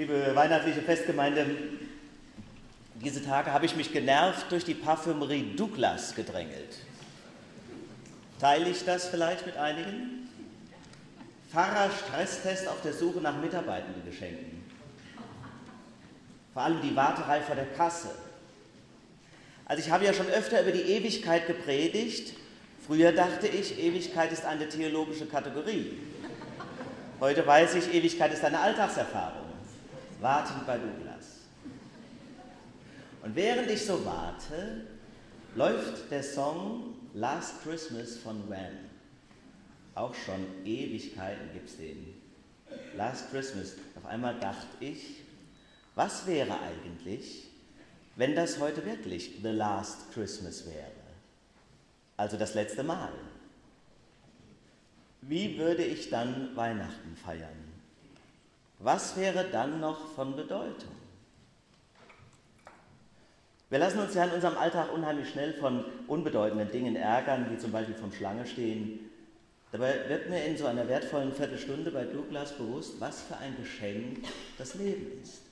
Liebe weihnachtliche Festgemeinde, diese Tage habe ich mich genervt durch die Parfümerie Douglas gedrängelt. Teile ich das vielleicht mit einigen? Pfarrer Stresstest auf der Suche nach mitarbeitenden Geschenken. Vor allem die Warterei vor der Kasse. Also ich habe ja schon öfter über die Ewigkeit gepredigt. Früher dachte ich, Ewigkeit ist eine theologische Kategorie. Heute weiß ich, Ewigkeit ist eine Alltagserfahrung. Warten bei Douglas. Und während ich so warte, läuft der Song Last Christmas von Wham. Auch schon Ewigkeiten gibt es den. Last Christmas. Auf einmal dachte ich, was wäre eigentlich, wenn das heute wirklich The Last Christmas wäre? Also das letzte Mal. Wie würde ich dann Weihnachten feiern? Was wäre dann noch von Bedeutung? Wir lassen uns ja in unserem Alltag unheimlich schnell von unbedeutenden Dingen ärgern, wie zum Beispiel vom Schlange stehen. Dabei wird mir in so einer wertvollen Viertelstunde bei Douglas bewusst, was für ein Geschenk das Leben ist.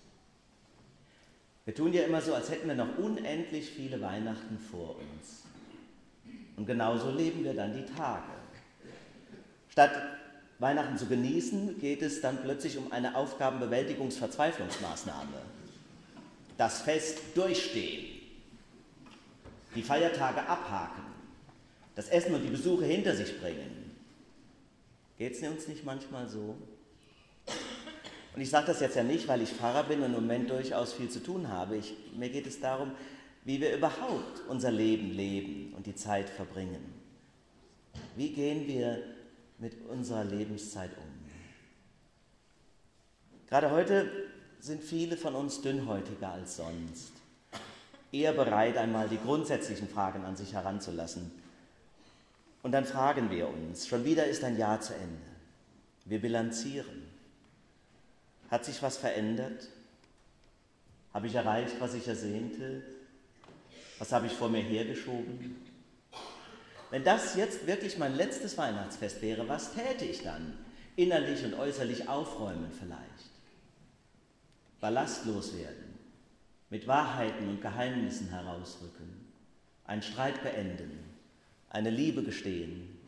Wir tun ja immer so, als hätten wir noch unendlich viele Weihnachten vor uns. Und genauso leben wir dann die Tage. Statt Weihnachten zu genießen, geht es dann plötzlich um eine Aufgabenbewältigungsverzweiflungsmaßnahme. Das Fest durchstehen, die Feiertage abhaken, das Essen und die Besuche hinter sich bringen. Geht es uns nicht manchmal so? Und ich sage das jetzt ja nicht, weil ich Pfarrer bin und im Moment durchaus viel zu tun habe. Ich, mir geht es darum, wie wir überhaupt unser Leben leben und die Zeit verbringen. Wie gehen wir mit unserer Lebenszeit um. Gerade heute sind viele von uns dünnhäutiger als sonst, eher bereit, einmal die grundsätzlichen Fragen an sich heranzulassen. Und dann fragen wir uns, schon wieder ist ein Jahr zu Ende. Wir bilanzieren. Hat sich was verändert? Habe ich erreicht, was ich ersehnte? Was habe ich vor mir hergeschoben? Wenn das jetzt wirklich mein letztes Weihnachtsfest wäre, was täte ich dann? Innerlich und äußerlich aufräumen vielleicht. Ballastlos werden. Mit Wahrheiten und Geheimnissen herausrücken. Einen Streit beenden. Eine Liebe gestehen.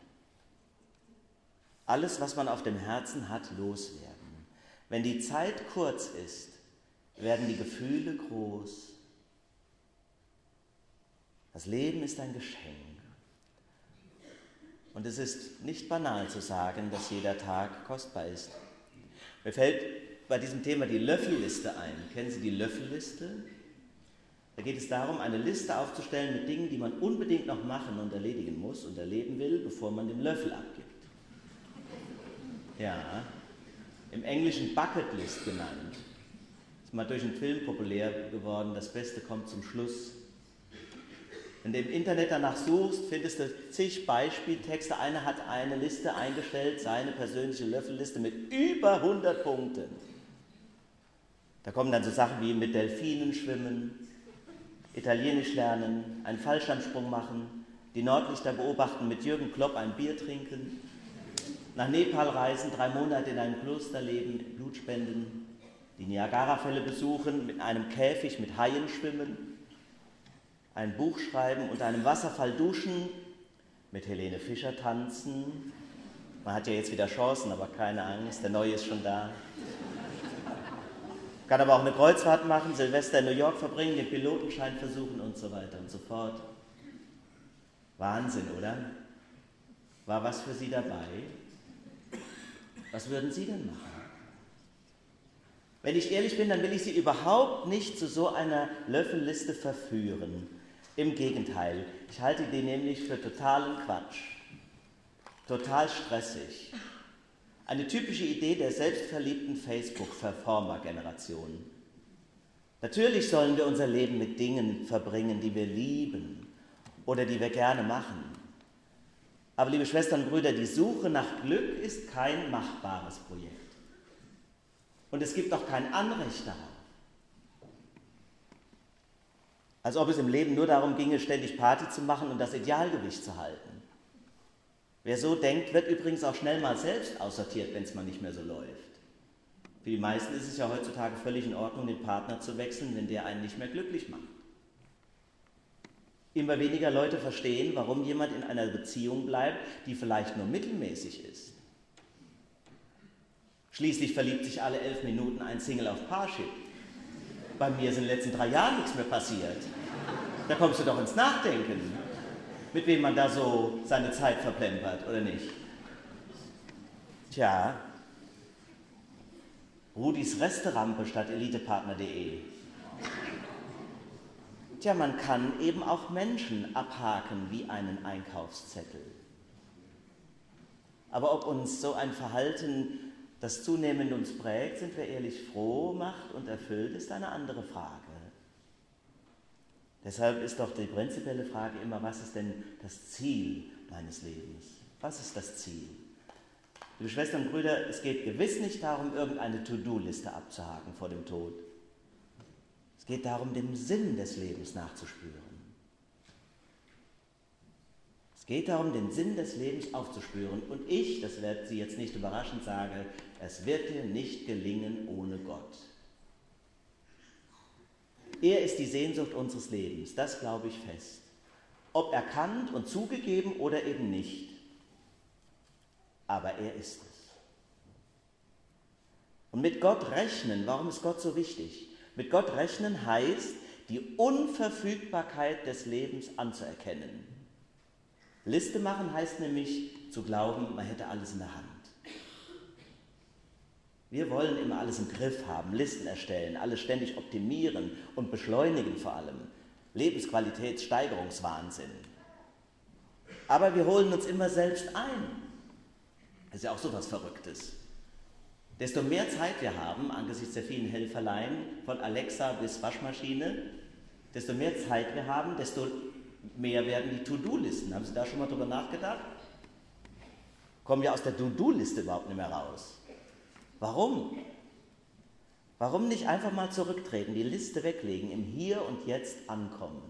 Alles, was man auf dem Herzen hat, loswerden. Wenn die Zeit kurz ist, werden die Gefühle groß. Das Leben ist ein Geschenk. Und es ist nicht banal zu sagen, dass jeder Tag kostbar ist. Mir fällt bei diesem Thema die Löffelliste ein. Kennen Sie die Löffelliste? Da geht es darum, eine Liste aufzustellen mit Dingen, die man unbedingt noch machen und erledigen muss und erleben will, bevor man den Löffel abgibt. Ja, im Englischen Bucketlist genannt. Ist mal durch einen Film populär geworden, das Beste kommt zum Schluss. Wenn du im Internet danach suchst, findest du zig Beispieltexte. Einer hat eine Liste eingestellt, seine persönliche Löffelliste mit über 100 Punkten. Da kommen dann so Sachen wie mit Delfinen schwimmen, Italienisch lernen, einen Fallschirmsprung machen, die Nordlichter beobachten, mit Jürgen Klopp ein Bier trinken, nach Nepal reisen, drei Monate in einem Kloster leben, Blut spenden, die Niagarafälle besuchen, mit einem Käfig mit Haien schwimmen, ein Buch schreiben, unter einem Wasserfall duschen, mit Helene Fischer tanzen. Man hat ja jetzt wieder Chancen, aber keine Angst, der Neue ist schon da. Kann aber auch eine Kreuzfahrt machen, Silvester in New York verbringen, den Pilotenschein versuchen und so weiter und so fort. Wahnsinn, oder? War was für Sie dabei? Was würden Sie denn machen? Wenn ich ehrlich bin, dann will ich Sie überhaupt nicht zu so einer Löffelliste verführen. Im Gegenteil, ich halte die nämlich für totalen Quatsch, total stressig. Eine typische Idee der selbstverliebten Facebook-Verformer-Generation. Natürlich sollen wir unser Leben mit Dingen verbringen, die wir lieben oder die wir gerne machen. Aber liebe Schwestern und Brüder, die Suche nach Glück ist kein machbares Projekt. Und es gibt auch kein Anrecht darauf. Als ob es im Leben nur darum ginge, ständig Party zu machen und das Idealgewicht zu halten. Wer so denkt, wird übrigens auch schnell mal selbst aussortiert, wenn es mal nicht mehr so läuft. Für die meisten ist es ja heutzutage völlig in Ordnung, den Partner zu wechseln, wenn der einen nicht mehr glücklich macht. Immer weniger Leute verstehen, warum jemand in einer Beziehung bleibt, die vielleicht nur mittelmäßig ist. Schließlich verliebt sich alle elf Minuten ein Single auf Parship. Bei mir ist in den letzten drei Jahren nichts mehr passiert. Da kommst du doch ins Nachdenken, mit wem man da so seine Zeit verplempert, oder nicht? Tja, Rudis Resterampe statt elitepartner.de. Tja, man kann eben auch Menschen abhaken wie einen Einkaufszettel. Aber ob uns so ein Verhalten, das zunehmend uns prägt, sind wir ehrlich froh macht und erfüllt, ist eine andere Frage. Deshalb ist doch die prinzipielle Frage immer, was ist denn das Ziel meines Lebens? Was ist das Ziel? Liebe Schwestern und Brüder, es geht gewiss nicht darum, irgendeine To-Do-Liste abzuhaken vor dem Tod. Es geht darum, dem Sinn des Lebens nachzuspüren. Es geht darum, den Sinn des Lebens aufzuspüren. Und ich, das wird Sie jetzt nicht überraschend sage, es wird dir nicht gelingen ohne Gott. Er ist die Sehnsucht unseres Lebens, das glaube ich fest. Ob erkannt und zugegeben oder eben nicht. Aber er ist es. Und mit Gott rechnen, warum ist Gott so wichtig? Mit Gott rechnen heißt, die Unverfügbarkeit des Lebens anzuerkennen. Liste machen heißt nämlich zu glauben, man hätte alles in der Hand. Wir wollen immer alles im Griff haben, Listen erstellen, alles ständig optimieren und beschleunigen vor allem. Lebensqualitätssteigerungswahnsinn. Aber wir holen uns immer selbst ein. Das ist ja auch so was Verrücktes. Desto mehr Zeit wir haben, angesichts der vielen Helferlein, von Alexa bis Waschmaschine, desto mehr Zeit wir haben, desto mehr werden die To-Do-Listen. Haben Sie da schon mal drüber nachgedacht? Kommen wir aus der To-Do-Liste überhaupt nicht mehr raus? Warum? Warum nicht einfach mal zurücktreten, die Liste weglegen, im Hier und Jetzt ankommen,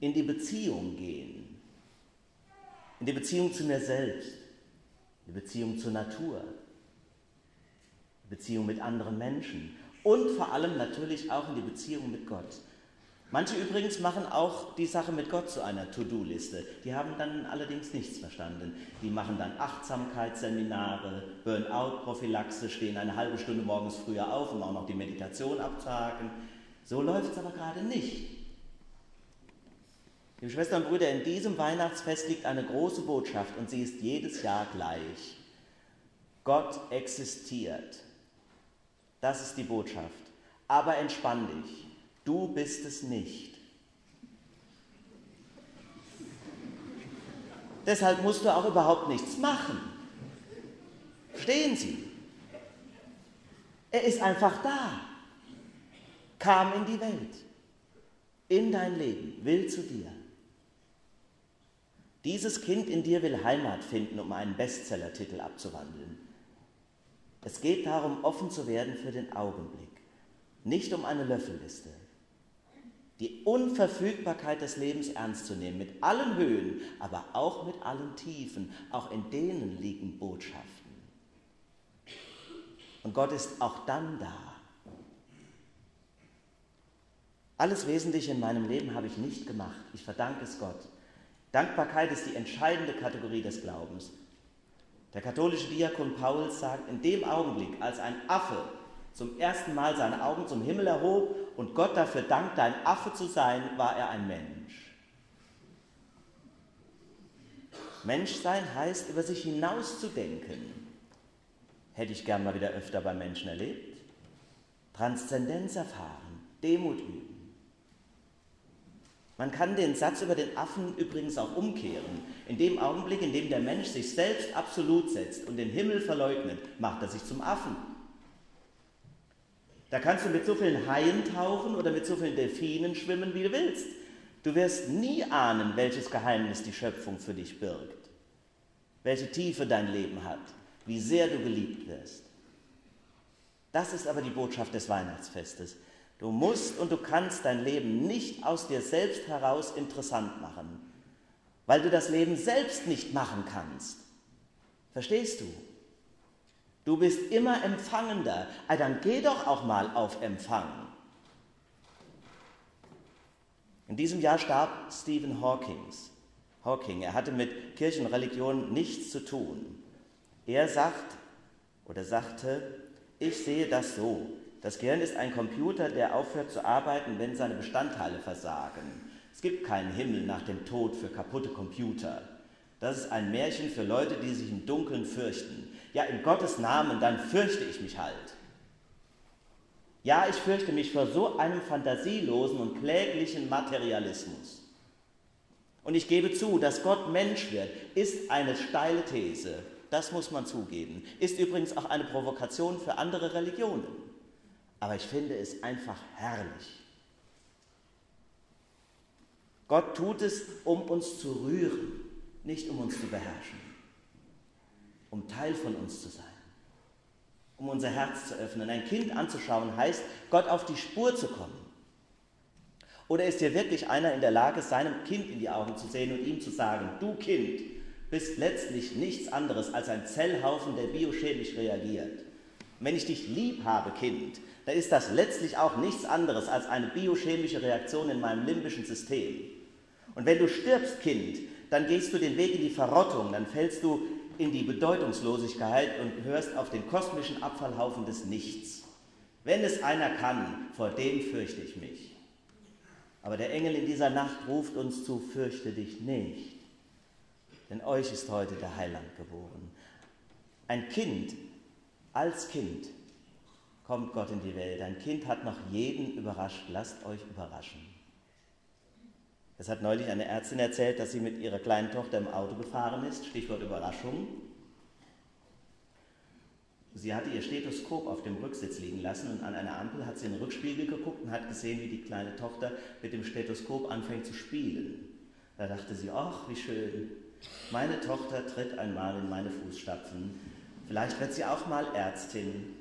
in die Beziehung gehen, in die Beziehung zu mir selbst, die Beziehung zur Natur, die Beziehung mit anderen Menschen und vor allem natürlich auch in die Beziehung mit Gott. Manche übrigens machen auch die Sache mit Gott zu einer To-Do-Liste. Die haben dann allerdings nichts verstanden. Die machen dann Achtsamkeitsseminare, Burnout-Prophylaxe, stehen eine halbe Stunde morgens früher auf, um auch noch die Meditation abzuhaken. So läuft es aber gerade nicht. Liebe Schwestern und Brüder, in diesem Weihnachtsfest liegt eine große Botschaft und sie ist jedes Jahr gleich. Gott existiert. Das ist die Botschaft. Aber entspann dich. Du bist es nicht. Deshalb musst du auch überhaupt nichts machen. Stehen Sie. Er ist einfach da. Kam in die Welt, in dein Leben, will zu dir. Dieses Kind in dir will Heimat finden, um einen Bestsellertitel abzuwandeln. Es geht darum, offen zu werden für den Augenblick, nicht um eine Löffelliste die Unverfügbarkeit des Lebens ernst zu nehmen, mit allen Höhen, aber auch mit allen Tiefen. Auch in denen liegen Botschaften. Und Gott ist auch dann da. Alles Wesentliche in meinem Leben habe ich nicht gemacht. Ich verdanke es Gott. Dankbarkeit ist die entscheidende Kategorie des Glaubens. Der katholische Diakon Paul sagt, in dem Augenblick, als ein Affe zum ersten Mal seine Augen zum Himmel erhob und Gott dafür dankte, ein Affe zu sein, war er ein Mensch. Menschsein heißt, über sich hinauszudenken. Hätte ich gern mal wieder öfter bei Menschen erlebt. Transzendenz erfahren, Demut üben. Man kann den Satz über den Affen übrigens auch umkehren. In dem Augenblick, in dem der Mensch sich selbst absolut setzt und den Himmel verleugnet, macht er sich zum Affen. Da kannst du mit so vielen Haien tauchen oder mit so vielen Delfinen schwimmen, wie du willst. Du wirst nie ahnen, welches Geheimnis die Schöpfung für dich birgt, welche Tiefe dein Leben hat, wie sehr du geliebt wirst. Das ist aber die Botschaft des Weihnachtsfestes. Du musst und du kannst dein Leben nicht aus dir selbst heraus interessant machen, weil du das Leben selbst nicht machen kannst. Verstehst du? Du bist immer empfangender. Ah, dann geh doch auch mal auf Empfang. In diesem Jahr starb Stephen Hawkins. Hawking. Er hatte mit Kirche und Religion nichts zu tun. Er sagt oder sagte, ich sehe das so. Das Gehirn ist ein Computer, der aufhört zu arbeiten, wenn seine Bestandteile versagen. Es gibt keinen Himmel nach dem Tod für kaputte Computer. Das ist ein Märchen für Leute, die sich im Dunkeln fürchten. Ja, in Gottes Namen, dann fürchte ich mich halt. Ja, ich fürchte mich vor so einem fantasielosen und kläglichen Materialismus. Und ich gebe zu, dass Gott Mensch wird, ist eine steile These. Das muss man zugeben. Ist übrigens auch eine Provokation für andere Religionen. Aber ich finde es einfach herrlich. Gott tut es, um uns zu rühren, nicht um uns zu beherrschen, um Teil von uns zu sein, um unser Herz zu öffnen. Ein Kind anzuschauen heißt, Gott auf die Spur zu kommen. Oder ist hier wirklich einer in der Lage, seinem Kind in die Augen zu sehen und ihm zu sagen, du Kind bist letztlich nichts anderes als ein Zellhaufen, der biochemisch reagiert. Wenn ich dich lieb habe, Kind, dann ist das letztlich auch nichts anderes als eine biochemische Reaktion in meinem limbischen System. Und wenn du stirbst, Kind, dann gehst du den Weg in die Verrottung, dann fällst du in die Bedeutungslosigkeit und hörst auf den kosmischen Abfallhaufen des Nichts. Wenn es einer kann, vor dem fürchte ich mich. Aber der Engel in dieser Nacht ruft uns zu, fürchte dich nicht, denn euch ist heute der Heiland geboren. Ein Kind, als Kind kommt Gott in die Welt. Ein Kind hat noch jeden überrascht. Lasst euch überraschen. Es hat neulich eine Ärztin erzählt, dass sie mit ihrer kleinen Tochter im Auto gefahren ist, Stichwort Überraschung. Sie hatte ihr Stethoskop auf dem Rücksitz liegen lassen und an einer Ampel hat sie in den Rückspiegel geguckt und hat gesehen, wie die kleine Tochter mit dem Stethoskop anfängt zu spielen. Da dachte sie, ach, wie schön, meine Tochter tritt einmal in meine Fußstapfen. Vielleicht wird sie auch mal Ärztin.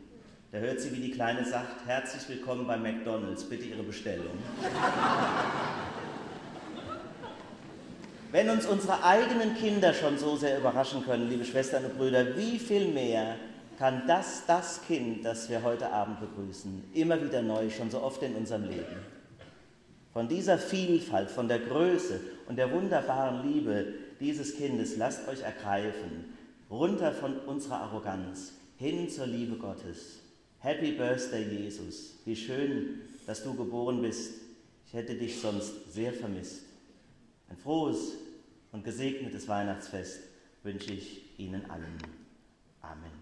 Da hört sie, wie die Kleine sagt, herzlich willkommen bei McDonald's, bitte Ihre Bestellung. Wenn uns unsere eigenen Kinder schon so sehr überraschen können, liebe Schwestern und Brüder, wie viel mehr kann das, das Kind, das wir heute Abend begrüßen, immer wieder neu, schon so oft in unserem Leben. Von dieser Vielfalt, von der Größe und der wunderbaren Liebe dieses Kindes lasst euch ergreifen, runter von unserer Arroganz, hin zur Liebe Gottes. Happy Birthday, Jesus. Wie schön, dass du geboren bist. Ich hätte dich sonst sehr vermisst. Ein frohes und gesegnetes Weihnachtsfest wünsche ich Ihnen allen. Amen.